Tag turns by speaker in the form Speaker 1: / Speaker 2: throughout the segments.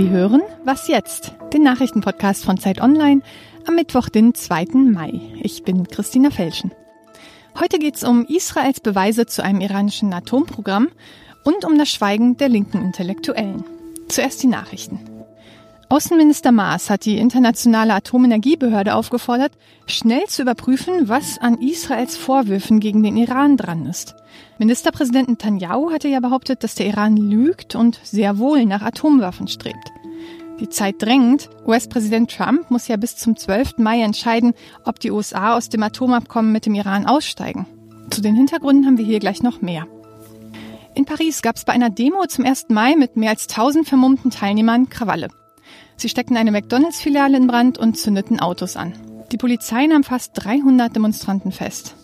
Speaker 1: Sie hören Was jetzt? Den Nachrichtenpodcast von Zeit Online am Mittwoch, den 2. Mai. Ich bin Christina Felschen. Heute geht es um Israels Beweise zu einem iranischen Atomprogramm und um das Schweigen der linken Intellektuellen. Zuerst die Nachrichten. Außenminister Maas hat die internationale Atomenergiebehörde aufgefordert, schnell zu überprüfen, was an Israels Vorwürfen gegen den Iran dran ist. Ministerpräsident Netanyahu hatte ja behauptet, dass der Iran lügt und sehr wohl nach Atomwaffen strebt. Die Zeit drängt. US-Präsident Trump muss ja bis zum 12. Mai entscheiden, ob die USA aus dem Atomabkommen mit dem Iran aussteigen. Zu den Hintergründen haben wir hier gleich noch mehr. In Paris gab es bei einer Demo zum 1. Mai mit mehr als 1000 vermummten Teilnehmern Krawalle. Sie steckten eine McDonalds-Filiale in Brand und zündeten Autos an. Die Polizei nahm fast 300 Demonstranten fest.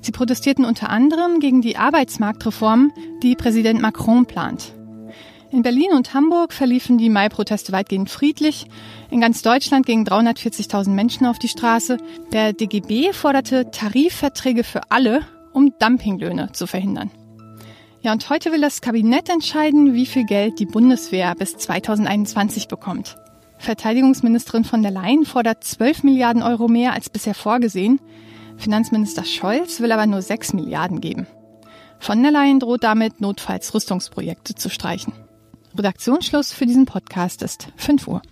Speaker 1: Sie protestierten unter anderem gegen die Arbeitsmarktreform, die Präsident Macron plant. In Berlin und Hamburg verliefen die Mai-Proteste weitgehend friedlich. In ganz Deutschland gingen 340.000 Menschen auf die Straße. Der DGB forderte Tarifverträge für alle, um Dumpinglöhne zu verhindern. Ja, und heute will das Kabinett entscheiden, wie viel Geld die Bundeswehr bis 2021 bekommt. Verteidigungsministerin von der Leyen fordert 12 Milliarden Euro mehr als bisher vorgesehen. Finanzminister Scholz will aber nur 6 Milliarden geben. Von der Leyen droht damit, notfalls Rüstungsprojekte zu streichen. Redaktionsschluss für diesen Podcast ist 5 Uhr.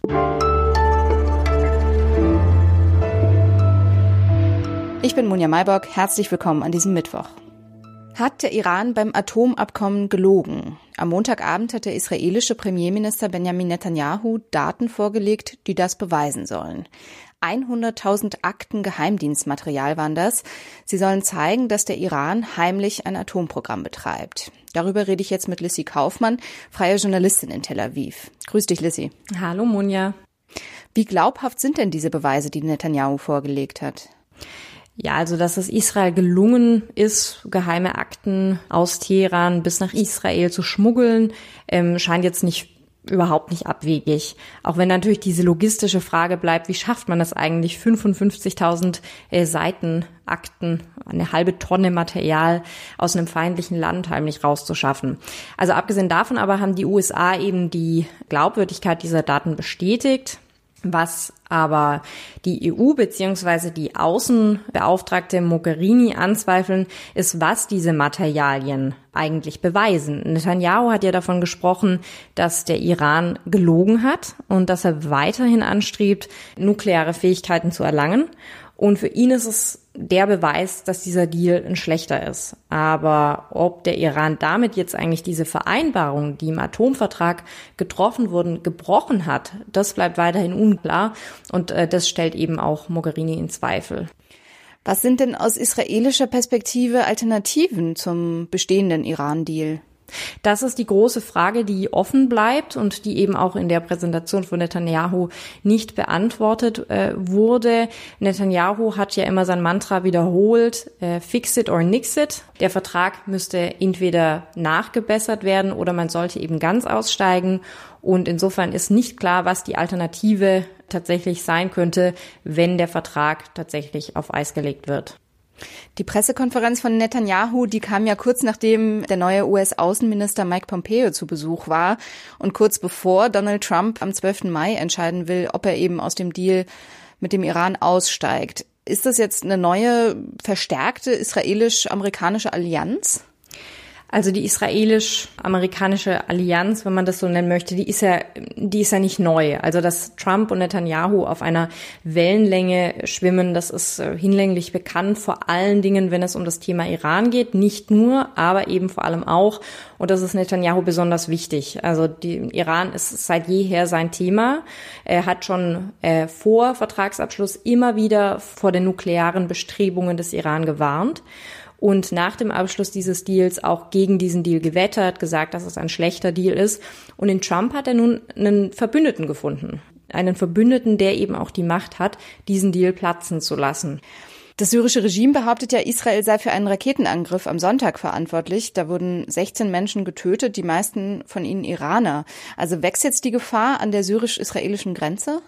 Speaker 2: Ich bin Munja Maybock. Herzlich willkommen an diesem Mittwoch. Hat der Iran beim Atomabkommen gelogen? Am Montagabend hat der israelische Premierminister Benjamin Netanyahu Daten vorgelegt, die das beweisen sollen. 100.000 Akten Geheimdienstmaterial waren das. Sie sollen zeigen, dass der Iran heimlich ein Atomprogramm betreibt. Darüber rede ich jetzt mit Lissy Kaufmann, freie Journalistin in Tel Aviv. Grüß dich, Lissy.
Speaker 3: Hallo, Munja.
Speaker 2: Wie glaubhaft sind denn diese Beweise, die Netanyahu vorgelegt hat?
Speaker 3: Ja, also dass es Israel gelungen ist, geheime Akten aus Teheran bis nach Israel zu schmuggeln, ähm, scheint jetzt nicht überhaupt nicht abwegig. Auch wenn natürlich diese logistische Frage bleibt, wie schafft man das eigentlich, 55.000 äh, Seiten Akten, eine halbe Tonne Material aus einem feindlichen Land heimlich rauszuschaffen. Also abgesehen davon aber haben die USA eben die Glaubwürdigkeit dieser Daten bestätigt. Was aber die EU bzw. die Außenbeauftragte Mogherini anzweifeln, ist, was diese Materialien eigentlich beweisen. Netanyahu hat ja davon gesprochen, dass der Iran gelogen hat und dass er weiterhin anstrebt, nukleare Fähigkeiten zu erlangen. Und für ihn ist es der Beweis, dass dieser Deal ein schlechter ist. Aber ob der Iran damit jetzt eigentlich diese Vereinbarung, die im Atomvertrag getroffen wurden, gebrochen hat, das bleibt weiterhin unklar. Und äh, das stellt eben auch Mogherini in Zweifel.
Speaker 2: Was sind denn aus israelischer Perspektive Alternativen zum bestehenden Iran-Deal?
Speaker 3: Das ist die große Frage, die offen bleibt und die eben auch in der Präsentation von Netanyahu nicht beantwortet äh, wurde. Netanyahu hat ja immer sein Mantra wiederholt, äh, fix it or nix it. Der Vertrag müsste entweder nachgebessert werden oder man sollte eben ganz aussteigen. Und insofern ist nicht klar, was die Alternative tatsächlich sein könnte, wenn der Vertrag tatsächlich auf Eis gelegt wird.
Speaker 2: Die Pressekonferenz von Netanyahu, die kam ja kurz nachdem der neue US-Außenminister Mike Pompeo zu Besuch war und kurz bevor Donald Trump am 12. Mai entscheiden will, ob er eben aus dem Deal mit dem Iran aussteigt. Ist das jetzt eine neue, verstärkte israelisch-amerikanische Allianz?
Speaker 3: Also die israelisch-amerikanische Allianz, wenn man das so nennen möchte, die ist ja, die ist ja nicht neu. Also dass Trump und Netanyahu auf einer Wellenlänge schwimmen, das ist äh, hinlänglich bekannt, vor allen Dingen, wenn es um das Thema Iran geht. Nicht nur, aber eben vor allem auch. Und das ist Netanyahu besonders wichtig. Also die, Iran ist seit jeher sein Thema. Er hat schon äh, vor Vertragsabschluss immer wieder vor den nuklearen Bestrebungen des Iran gewarnt und nach dem Abschluss dieses Deals auch gegen diesen Deal gewettert, gesagt, dass es ein schlechter Deal ist. Und in Trump hat er nun einen Verbündeten gefunden. Einen Verbündeten, der eben auch die Macht hat, diesen Deal platzen zu lassen.
Speaker 2: Das syrische Regime behauptet ja, Israel sei für einen Raketenangriff am Sonntag verantwortlich. Da wurden 16 Menschen getötet, die meisten von ihnen Iraner. Also wächst jetzt die Gefahr an der syrisch-israelischen Grenze?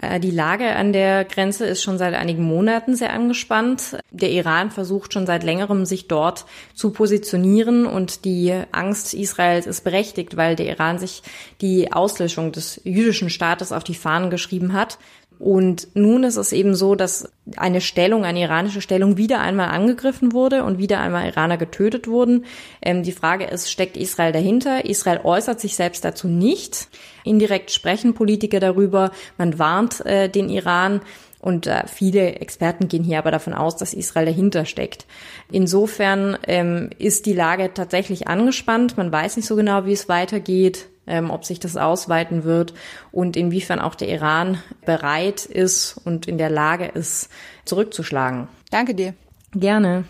Speaker 3: Äh, die Lage an der Grenze ist schon seit einigen Monaten sehr angespannt. Der Iran versucht schon seit längerem, sich dort zu positionieren und die Angst Israels ist berechtigt, weil der Iran sich die Auslöschung des jüdischen Staates auf die Fahnen geschrieben hat. Und nun ist es eben so, dass eine Stellung, eine iranische Stellung wieder einmal angegriffen wurde und wieder einmal Iraner getötet wurden. Ähm, die Frage ist, steckt Israel dahinter? Israel äußert sich selbst dazu nicht. Indirekt sprechen Politiker darüber. Man warnt äh, den Iran. Und äh, viele Experten gehen hier aber davon aus, dass Israel dahinter steckt. Insofern ähm, ist die Lage tatsächlich angespannt. Man weiß nicht so genau, wie es weitergeht ähm, ob sich das ausweiten wird und inwiefern auch der Iran bereit ist und in der Lage ist, zurückzuschlagen.
Speaker 2: Danke dir.
Speaker 3: Gerne.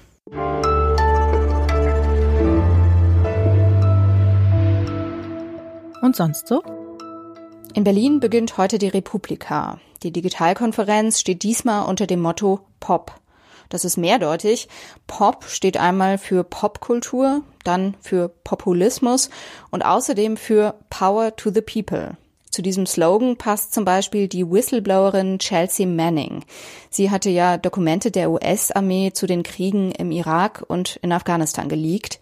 Speaker 1: Und sonst so?
Speaker 2: In Berlin beginnt heute die Republika. Die Digitalkonferenz steht diesmal unter dem Motto Pop. Das ist mehrdeutig. Pop steht einmal für Popkultur, dann für Populismus und außerdem für Power to the People. Zu diesem Slogan passt zum Beispiel die Whistleblowerin Chelsea Manning. Sie hatte ja Dokumente der US-Armee zu den Kriegen im Irak und in Afghanistan geleakt.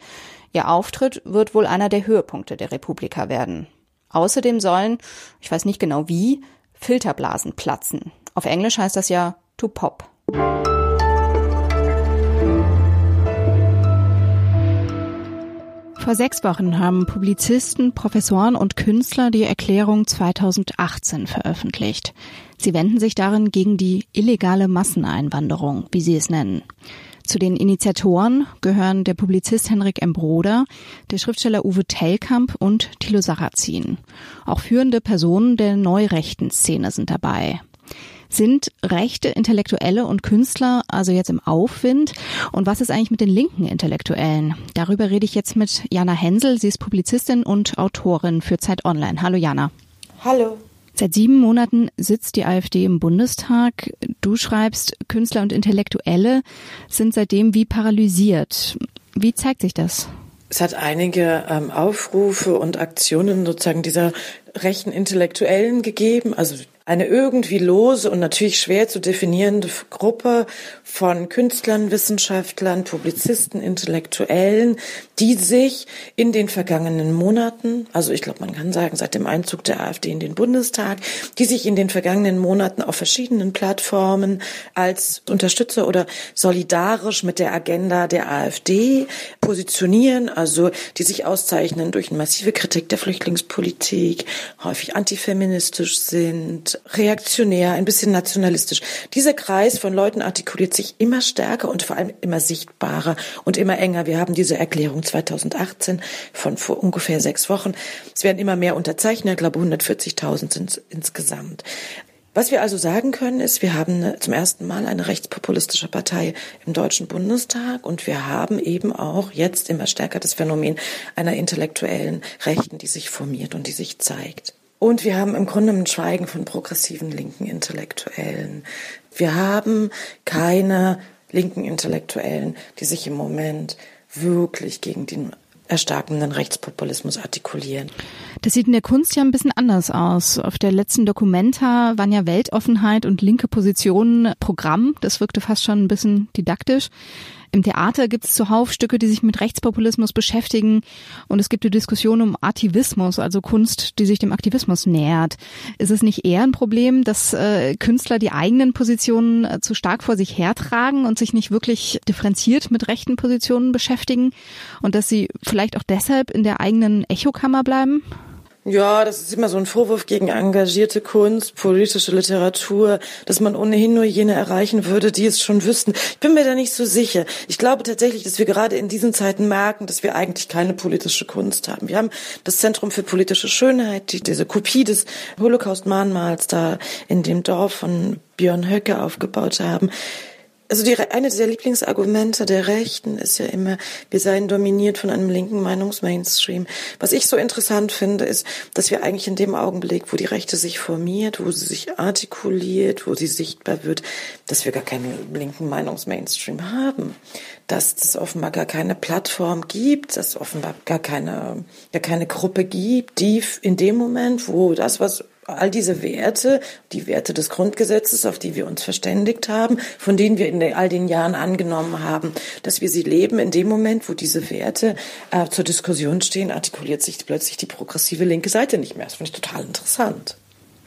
Speaker 2: Ihr Auftritt wird wohl einer der Höhepunkte der Republika werden. Außerdem sollen, ich weiß nicht genau wie, Filterblasen platzen. Auf Englisch heißt das ja to pop.
Speaker 1: Vor sechs Wochen haben Publizisten, Professoren und Künstler die Erklärung 2018 veröffentlicht. Sie wenden sich darin gegen die illegale Masseneinwanderung, wie sie es nennen. Zu den Initiatoren gehören der Publizist Henrik M. Broder, der Schriftsteller Uwe Tellkamp und Thilo Sarrazin. Auch führende Personen der neurechten Szene sind dabei. Sind rechte Intellektuelle und Künstler also jetzt im Aufwind? Und was ist eigentlich mit den linken Intellektuellen? Darüber rede ich jetzt mit Jana Hensel. Sie ist Publizistin und Autorin für Zeit Online. Hallo Jana.
Speaker 4: Hallo.
Speaker 1: Seit sieben Monaten sitzt die AfD im Bundestag. Du schreibst, Künstler und Intellektuelle sind seitdem wie paralysiert. Wie zeigt sich das?
Speaker 4: Es hat einige ähm, Aufrufe und Aktionen sozusagen dieser rechten Intellektuellen gegeben, also eine irgendwie lose und natürlich schwer zu definierende Gruppe von Künstlern, Wissenschaftlern, Publizisten, Intellektuellen, die sich in den vergangenen Monaten, also ich glaube, man kann sagen, seit dem Einzug der AfD in den Bundestag, die sich in den vergangenen Monaten auf verschiedenen Plattformen als Unterstützer oder solidarisch mit der Agenda der AfD positionieren, also die sich auszeichnen durch eine massive Kritik der Flüchtlingspolitik, häufig antifeministisch sind, reaktionär, ein bisschen nationalistisch. Dieser Kreis von Leuten artikuliert sich immer stärker und vor allem immer sichtbarer und immer enger. Wir haben diese Erklärung 2018 von vor ungefähr sechs Wochen. Es werden immer mehr unterzeichnet, ich glaube 140.000 sind insgesamt. Was wir also sagen können, ist, wir haben zum ersten Mal eine rechtspopulistische Partei im Deutschen Bundestag und wir haben eben auch jetzt immer stärker das Phänomen einer intellektuellen Rechten, die sich formiert und die sich zeigt. Und wir haben im Grunde ein Schweigen von progressiven linken Intellektuellen. Wir haben keine linken Intellektuellen, die sich im Moment wirklich gegen den erstarkenden Rechtspopulismus artikulieren.
Speaker 1: Das sieht in der Kunst ja ein bisschen anders aus. Auf der letzten Dokumenta waren ja Weltoffenheit und linke Positionen Programm. Das wirkte fast schon ein bisschen didaktisch. Im Theater gibt es zuhauf Stücke, die sich mit Rechtspopulismus beschäftigen und es gibt die Diskussion um Aktivismus, also Kunst, die sich dem Aktivismus nähert. Ist es nicht eher ein Problem, dass äh, Künstler die eigenen Positionen äh, zu stark vor sich hertragen und sich nicht wirklich differenziert mit rechten Positionen beschäftigen und dass sie vielleicht auch deshalb in der eigenen Echokammer bleiben?
Speaker 4: Ja, das ist immer so ein Vorwurf gegen engagierte Kunst, politische Literatur, dass man ohnehin nur jene erreichen würde, die es schon wüssten. Ich bin mir da nicht so sicher. Ich glaube tatsächlich, dass wir gerade in diesen Zeiten merken, dass wir eigentlich keine politische Kunst haben. Wir haben das Zentrum für politische Schönheit, die, diese Kopie des Holocaust-Mahnmals da in dem Dorf von Björn Höcke aufgebaut haben. Also die, eine der Lieblingsargumente der Rechten ist ja immer, wir seien dominiert von einem linken Meinungsmainstream. Was ich so interessant finde, ist, dass wir eigentlich in dem Augenblick, wo die Rechte sich formiert, wo sie sich artikuliert, wo sie sichtbar wird, dass wir gar keinen linken Meinungsmainstream haben. Dass es offenbar gar keine Plattform gibt, dass es offenbar gar keine, gar keine Gruppe gibt, die in dem Moment, wo das, was all diese Werte, die Werte des Grundgesetzes, auf die wir uns verständigt haben, von denen wir in all den Jahren angenommen haben, dass wir sie leben, in dem Moment, wo diese Werte äh, zur Diskussion stehen, artikuliert sich plötzlich die progressive linke Seite nicht mehr. Das finde ich total interessant.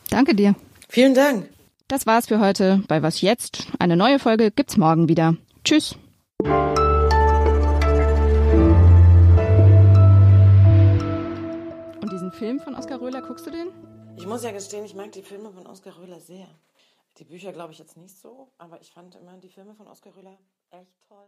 Speaker 2: Danke dir.
Speaker 4: Vielen Dank.
Speaker 2: Das war's für heute bei Was jetzt? Eine neue Folge gibt's morgen wieder. Tschüss. Und diesen Film von Oskar Röhler, guckst du den?
Speaker 4: Ich muss ja gestehen, ich mag die Filme von Oskar Röhler sehr. Die Bücher glaube ich jetzt nicht so, aber ich fand immer die Filme von Oskar Röhler echt toll.